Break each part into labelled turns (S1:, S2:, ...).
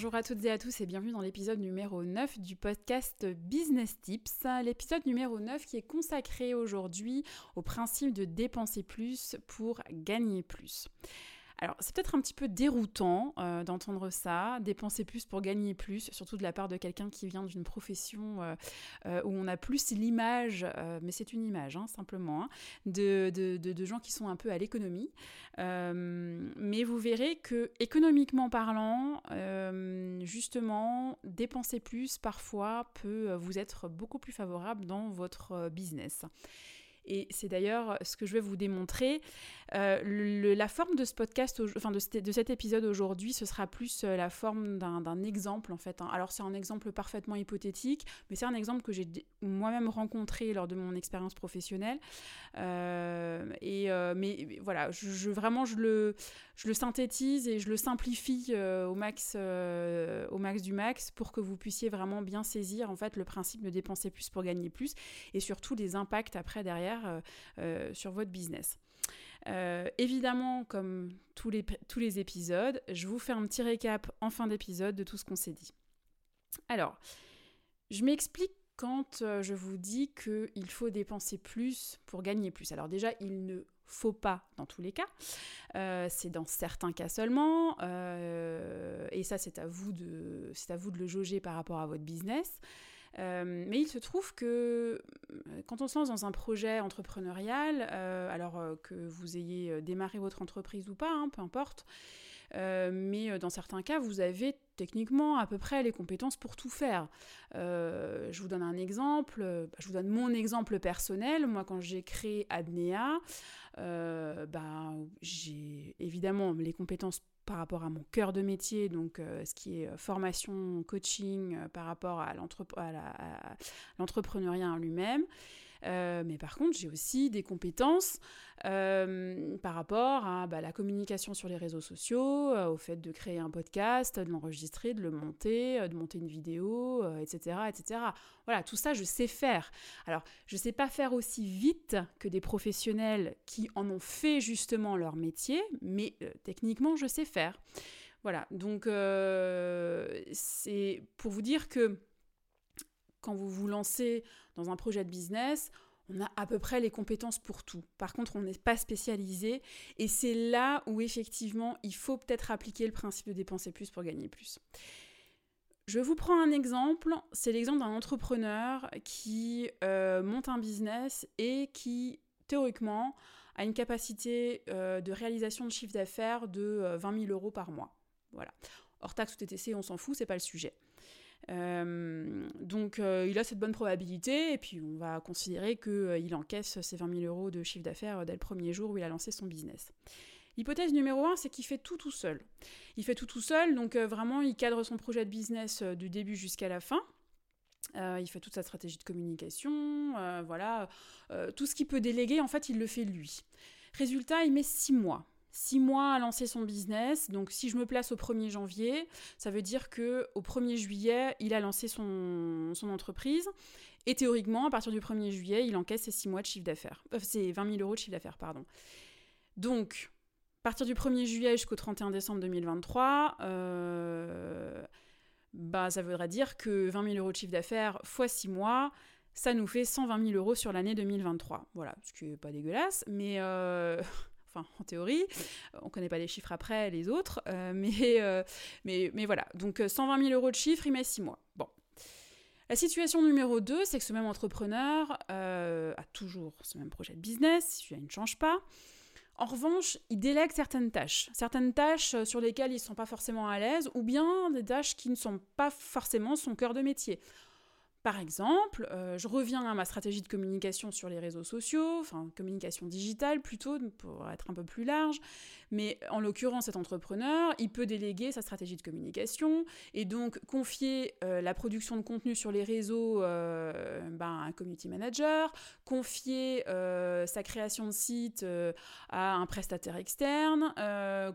S1: Bonjour à toutes et à tous et bienvenue dans l'épisode numéro 9 du podcast Business Tips. L'épisode numéro 9 qui est consacré aujourd'hui au principe de dépenser plus pour gagner plus. Alors, c'est peut-être un petit peu déroutant euh, d'entendre ça, dépenser plus pour gagner plus, surtout de la part de quelqu'un qui vient d'une profession euh, euh, où on a plus l'image, mais c'est une image hein, simplement, hein, de, de, gens qui sont un peu à l'économie. mais vous verrez que économiquement parlant, justement, dépenser plus parfois peut vous être beaucoup plus favorable dans votre business. Et c'est d'ailleurs ce que je vais vous démontrer. Euh, la forme de ce podcast, enfin de, cet épisode aujourd'hui, ce sera plus euh, la forme d'un exemple en fait. Hein. Alors c'est un exemple parfaitement hypothétique, mais c'est un exemple que j'ai moi-même rencontré lors de mon expérience professionnelle. Euh, et mais voilà, vraiment je le, je le synthétise et je le simplifie au max, au max du max pour que vous puissiez vraiment bien saisir en fait le principe de dépenser plus pour gagner plus et surtout les impacts après derrière sur votre business. Euh, évidemment, comme tous les, tous les épisodes, je vous fais un petit récap en fin d'épisode de tout ce qu'on s'est dit. Alors, je m'explique quand euh, je vous dis qu'il faut dépenser plus pour gagner plus. Alors déjà, il ne faut pas dans tous les cas. Euh, c'est dans certains cas seulement. et ça, c'est à, vous de, à vous de le jauger par rapport à votre business. Euh, mais il se trouve que euh, quand on se lance dans un projet entrepreneurial, euh, alors que vous ayez démarré votre entreprise ou pas, hein, peu importe, mais dans certains cas, vous avez techniquement à peu près les compétences pour tout faire. je vous donne un exemple, je vous donne mon exemple personnel. Moi, quand j'ai créé Adnea, bah, j'ai évidemment les compétences par rapport à mon cœur de métier, donc euh, ce qui est euh, formation, coaching, euh, par rapport à l'entrepreneuriat en lui-même. Mais par contre, j'ai aussi des compétences par rapport à bah, la communication sur les réseaux sociaux, au fait de créer un podcast, de l'enregistrer, de le monter, de monter une vidéo, etc., etc. Voilà, tout ça, je sais faire. Alors, je ne sais pas faire aussi vite que des professionnels qui en ont fait justement leur métier, mais euh, techniquement, je sais faire. Voilà, donc euh, c'est pour vous dire que quand vous vous lancez dans un projet de business, on a à peu près les compétences pour tout. Par contre, on n'est pas spécialisé et c'est là où effectivement il faut peut-être appliquer le principe de dépenser plus pour gagner plus. Je vous prends un exemple, c'est l'exemple d'un entrepreneur qui euh, monte un business et qui, théoriquement, a une capacité euh, de réalisation de chiffre d'affaires de 20 euh, 000 euros par mois. Voilà. Hors taxe ou TTC, on s'en fout, c'est pas le sujet. Donc il a cette bonne probabilité et puis on va considérer qu'il encaisse ses 20 000 euros de chiffre d'affaires dès le premier jour où il a lancé son business. L'hypothèse numéro un, c'est qu'il fait tout tout seul. Il fait tout tout seul, donc euh, vraiment, il cadre son projet de business euh, du début jusqu'à la fin. Euh, il fait toute sa stratégie de communication, voilà. tout ce qu'il peut déléguer, en fait, il le fait lui. Résultat, il met six mois. Six mois à lancer son business. Donc, si je me place au 1er janvier, ça veut dire que au 1er juillet, il a lancé son, entreprise. Et théoriquement, à partir du 1er juillet, il encaisse ses six mois de chiffre d'affaires. Euh, ses 20 000 euros de chiffre d'affaires, pardon. Donc, à partir du 1er juillet jusqu'au 31 décembre 2023, euh, bah, ça voudrait dire que 20 000 euros de chiffre d'affaires fois 6 mois, ça nous fait 120 000 euros sur l'année 2023. Voilà, ce qui n'est pas dégueulasse, mais euh, enfin en théorie, on ne connaît pas les chiffres après les autres, euh, mais, mais, voilà, donc 120 000 euros de chiffre, il met 6 mois. Bon. La situation numéro 2, c'est que ce même entrepreneur a toujours ce même projet de business, il ne change pas. En revanche, il délègue certaines tâches, certaines tâches euh, sur lesquelles ils ne sont pas forcément à l'aise, ou bien des tâches qui ne sont pas forcément son cœur de métier. Par exemple, euh, je reviens à ma stratégie de communication sur les réseaux sociaux, enfin communication digitale plutôt, pour être un peu plus large. Mais en l'occurrence, cet entrepreneur, il peut déléguer sa stratégie de communication et donc confier euh, la production de contenu sur les réseaux euh, ben, à un community manager, confier sa création de site à un prestataire externe,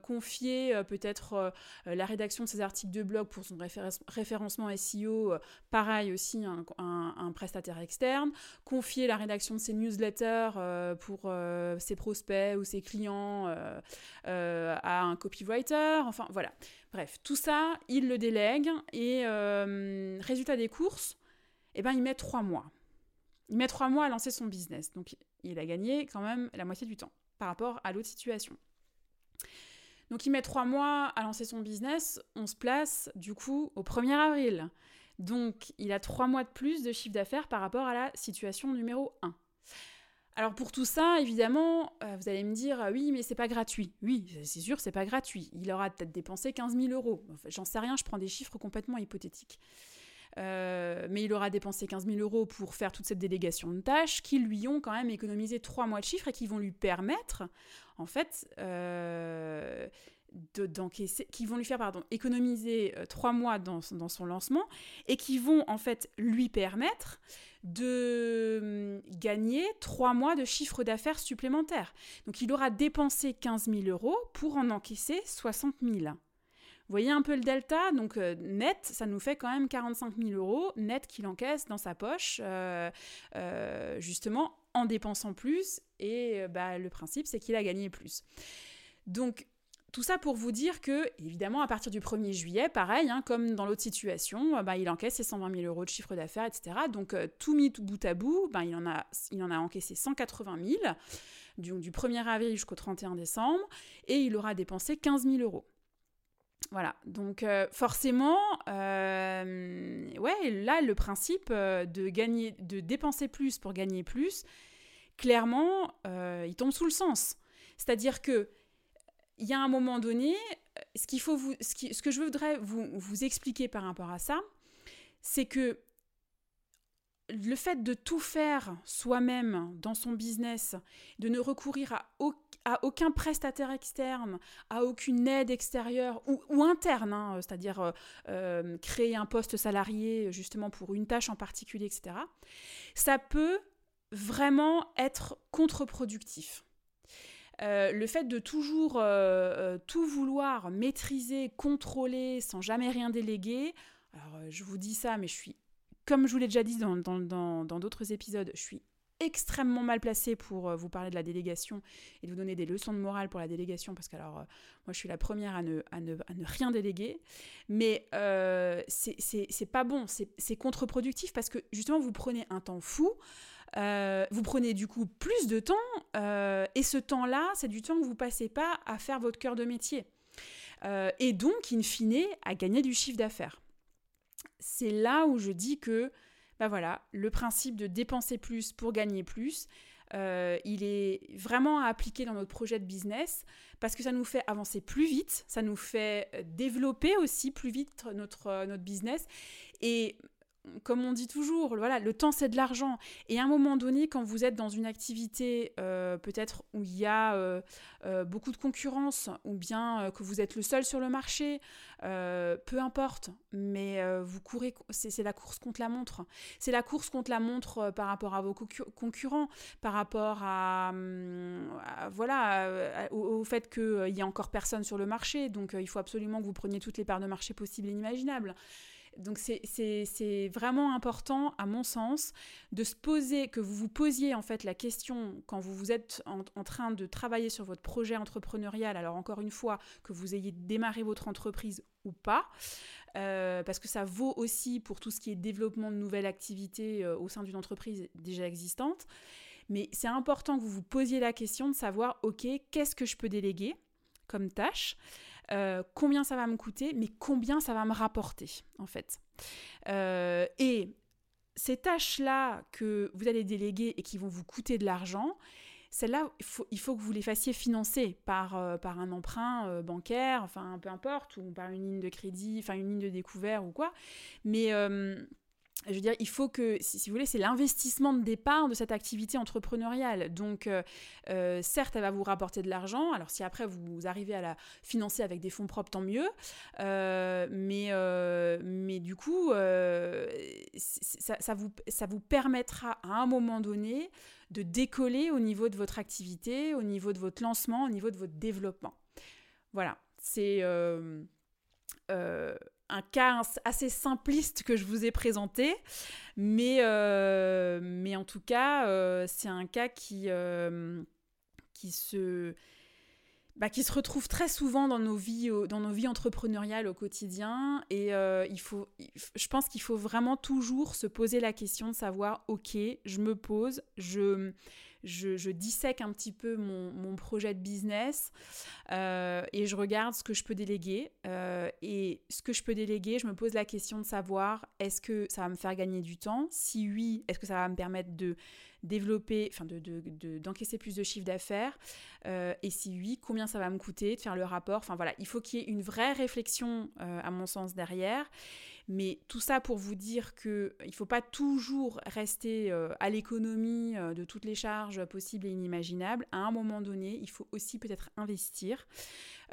S1: confier peut-être la rédaction de ses articles de blog pour son référencement SEO, pareil aussi, un, prestataire externe, confier la rédaction de ses newsletters euh, pour euh, ses prospects ou ses clients euh, à un copywriter, enfin voilà. Bref, tout ça, il le délègue et résultat des courses, eh ben, il met trois mois. Il met trois mois à lancer son business. Donc il a gagné quand même la moitié du temps par rapport à l'autre situation. Donc il met trois mois à lancer son business, on se place du coup au 1er avril. Donc, il a trois mois de plus de chiffre d'affaires par rapport à la situation numéro 1. Alors pour tout ça, évidemment, euh, vous allez me dire, ah oui, mais c'est pas gratuit. Oui, c'est sûr, c'est pas gratuit. Il aura peut-être dépensé 15 000 euros. J'en sais rien, je prends des chiffres complètement hypothétiques. Euh, mais il aura dépensé 15 000 euros pour faire toute cette délégation de tâches qui lui ont quand même économisé trois mois de chiffres et qui vont lui permettre, en fait, euh, qui vont lui faire pardon, économiser euh, trois mois dans, dans, son lancement et qui vont en fait lui permettre de hum, gagner trois mois de chiffre d'affaires supplémentaire. Donc il aura dépensé 15 000 euros pour en encaisser 60 000. Vous voyez un peu le delta, donc euh, net, ça nous fait quand même 45 000 euros net qu'il encaisse dans sa poche, euh, justement en dépensant plus, et bah, le principe c'est qu'il a gagné plus. Donc tout ça pour vous dire que, évidemment, à partir du 1er juillet, pareil, hein, comme dans l'autre situation, euh, bah, il encaisse ses 120 000 euros de chiffre d'affaires, etc. Donc, euh, tout mis tout bout à bout, bah, il, en a, encaissé 180 000 du, du 1er avril jusqu'au 31 décembre, et il aura dépensé 15 000 euros. Voilà, donc euh, forcément, là, le principe de gagner, de dépenser plus pour gagner plus, clairement, il tombe sous le sens. C'est-à-dire que il y a un moment donné, euh, ce, que je voudrais vous, expliquer par rapport à ça, c'est que le fait de tout faire soi-même dans son business, de ne recourir à, aucun prestataire externe, à aucune aide extérieure ou, interne, hein, c'est-à-dire euh, euh, créer un poste salarié justement pour une tâche en particulier, etc., ça peut vraiment être contre-productif. Euh, le fait de toujours euh, euh, tout vouloir maîtriser, contrôler, sans jamais rien déléguer, alors je vous dis ça, mais je suis, comme je vous l'ai déjà dit dans d'autres dans, épisodes, je suis extrêmement mal placée pour vous parler de la délégation et de vous donner des leçons de morale pour la délégation, parce que alors moi je suis la première à ne, à ne, à ne rien déléguer, mais c'est pas bon, c'est contre-productif parce que justement vous prenez un temps fou. Euh, vous prenez du coup plus de temps euh, et ce temps-là, c'est du temps que vous passez pas à faire votre cœur de métier. Euh, et donc, in fine, à gagner du chiffre d'affaires. C'est là où je dis que, bah voilà, le principe de dépenser plus pour gagner plus, il est vraiment à appliquer dans notre projet de business parce que ça nous fait avancer plus vite, ça nous fait développer aussi plus vite notre, notre business. Et comme on dit toujours, voilà, le temps c'est de l'argent. Et à un moment donné, quand vous êtes dans une activité euh, peut-être où il y a euh, euh, beaucoup de concurrence, ou bien que vous êtes le seul sur le marché, peu importe, mais vous courez, c'est la course contre la montre. C'est la course contre la montre par rapport à vos concurrents, par rapport à, hum, voilà, au, fait qu'il y a encore personne sur le marché. Donc il faut absolument que vous preniez toutes les parts de marché possibles et inimaginables. Donc c'est vraiment important, à mon sens, de se poser, que vous vous posiez en fait la question quand vous vous êtes en, train de travailler sur votre projet entrepreneurial, alors encore une fois, que vous ayez démarré votre entreprise ou pas, euh, parce que ça vaut aussi pour tout ce qui est développement de nouvelles activités euh, au sein d'une entreprise déjà existante. Mais c'est important que vous vous posiez la question de savoir, OK, qu'est-ce que je peux déléguer comme tâche euh, combien ça va me coûter, mais combien ça va me rapporter, en fait. Euh, et ces tâches-là que vous allez déléguer et qui vont vous coûter de l'argent, celles-là, il faut, il faut, que vous les fassiez financer par, euh, par un emprunt bancaire, enfin peu importe, ou par une ligne de crédit, enfin une ligne de découvert ou quoi. Mais je veux dire, il faut que, si, vous voulez, c'est l'investissement de départ de cette activité entrepreneuriale. Donc, euh, euh, certes, elle va vous rapporter de l'argent. Alors, si après vous arrivez à la financer avec des fonds propres, tant mieux. Euh, mais, mais du coup, ça, vous, ça vous permettra à un moment donné de décoller au niveau de votre activité, au niveau de votre lancement, au niveau de votre développement. Voilà, c'est un cas assez simpliste que je vous ai présenté, mais, euh, mais en tout cas, euh, c'est un cas qui, euh, qui, se, bah, qui se retrouve très souvent dans nos vies, dans nos vies entrepreneuriales au quotidien. Et il faut, je pense qu'il faut vraiment toujours se poser la question de savoir, ok, je me pose, je je, dissèque un petit peu mon, projet de business euh, et je regarde ce que je peux déléguer. Euh, et ce que je peux déléguer, je me pose la question de savoir est-ce que ça va me faire gagner du temps? Si oui, est-ce que ça va me permettre de développer, enfin d'encaisser de, plus de chiffre d'affaires? Euh, Et si oui, combien ça va me coûter de faire le rapport? Enfin voilà, il faut qu'il y ait une vraie réflexion à mon sens derrière. Mais tout ça pour vous dire qu'il ne faut pas toujours rester euh, à l'économie euh, de toutes les charges possibles et inimaginables. À un moment donné, il faut aussi peut-être investir,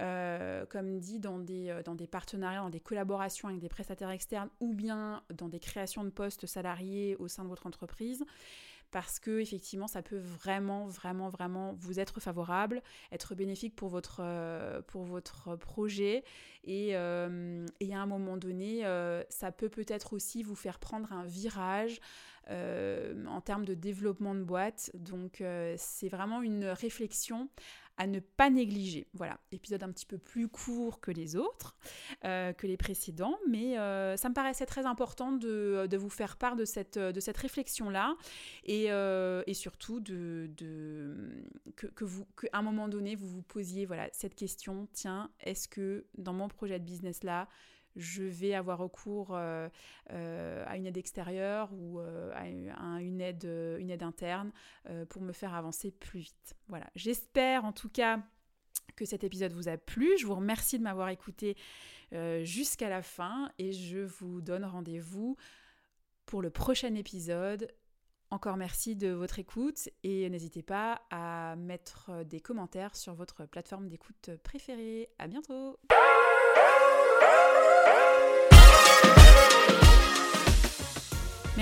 S1: euh, comme dit, dans des, dans des partenariats, dans des collaborations avec des prestataires externes ou bien dans des créations de postes salariés au sein de votre entreprise parce que effectivement ça peut vraiment vraiment vraiment vous être favorable, être bénéfique pour votre, euh, projet. Et, euh, et, à un moment donné euh, ça peut peut-être aussi vous faire prendre un virage en termes de développement de boîte. Donc c'est vraiment une réflexion à ne pas négliger. Voilà, épisode un petit peu plus court que les autres, euh, que les précédents, mais euh, ça me paraissait très important de, vous faire part de cette, réflexion-là et, euh, surtout que vous, qu'à un moment donné, vous vous posiez voilà, cette question, tiens, est-ce que dans mon projet de business-là, je vais avoir recours euh, euh, à une aide extérieure ou euh, à une aide, une aide interne pour me faire avancer plus vite. Voilà, j'espère en tout cas que cet épisode vous a plu. Je vous remercie de m'avoir écouté jusqu'à la fin et je vous donne rendez-vous pour le prochain épisode. Encore merci de votre écoute et n'hésitez pas à mettre des commentaires sur votre plateforme d'écoute préférée. À bientôt!